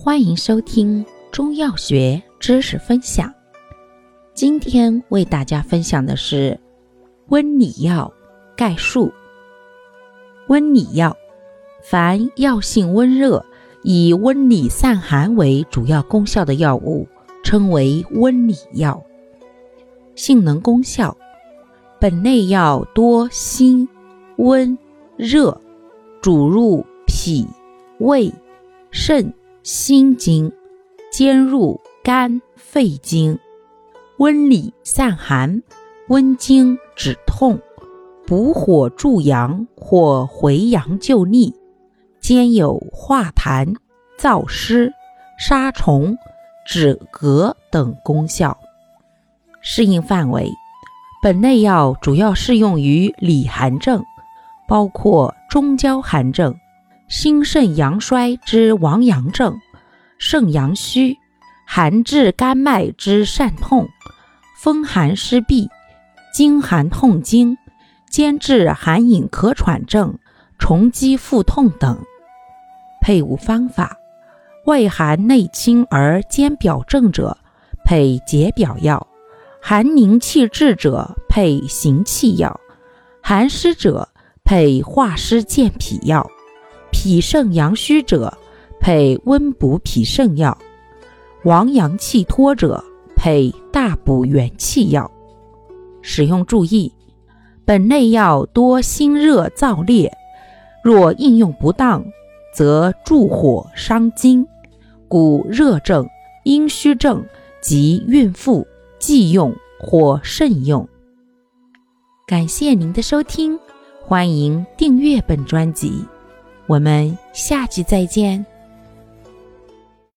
欢迎收听中药学知识分享。今天为大家分享的是温里药概述。温里药，凡药性温热，以温里散寒为主要功效的药物，称为温里药。性能功效，本类药多辛、温、热，主入脾、胃、肾。心经兼入肝肺经，温里散寒，温经止痛，补火助阳或回阳救逆，兼有化痰、燥湿、杀虫、止咳等功效。适应范围：本类药主要适用于里寒症，包括中焦寒症。心肾阳衰之亡阳症，肾阳虚，寒滞肝脉之疝痛，风寒湿痹，经寒痛经，兼治寒饮咳喘症，虫积腹痛等。配伍方法：外寒内清而兼表症者，配解表药；寒凝气滞者，配行气药；寒湿者，配化湿健脾药。脾肾阳虚者，配温补脾肾药；亡阳气脱者，配大补元气药。使用注意：本类药多辛热燥烈，若应用不当，则助火伤津，故热症、阴虚症及孕妇忌用或慎用。感谢您的收听，欢迎订阅本专辑。我们下期再见。